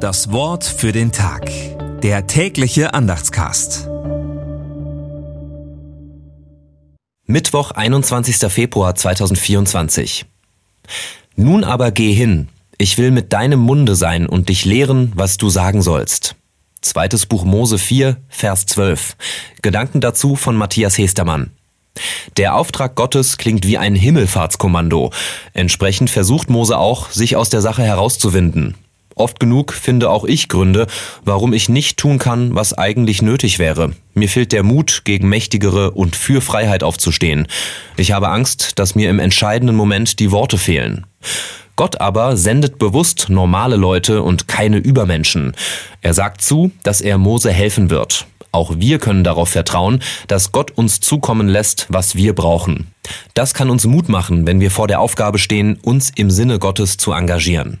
Das Wort für den Tag. Der tägliche Andachtscast. Mittwoch, 21. Februar 2024. Nun aber geh hin. Ich will mit deinem Munde sein und dich lehren, was du sagen sollst. Zweites Buch Mose 4, Vers 12. Gedanken dazu von Matthias Hestermann. Der Auftrag Gottes klingt wie ein Himmelfahrtskommando. Entsprechend versucht Mose auch, sich aus der Sache herauszuwinden. Oft genug finde auch ich Gründe, warum ich nicht tun kann, was eigentlich nötig wäre. Mir fehlt der Mut, gegen Mächtigere und für Freiheit aufzustehen. Ich habe Angst, dass mir im entscheidenden Moment die Worte fehlen. Gott aber sendet bewusst normale Leute und keine Übermenschen. Er sagt zu, dass er Mose helfen wird. Auch wir können darauf vertrauen, dass Gott uns zukommen lässt, was wir brauchen. Das kann uns Mut machen, wenn wir vor der Aufgabe stehen, uns im Sinne Gottes zu engagieren.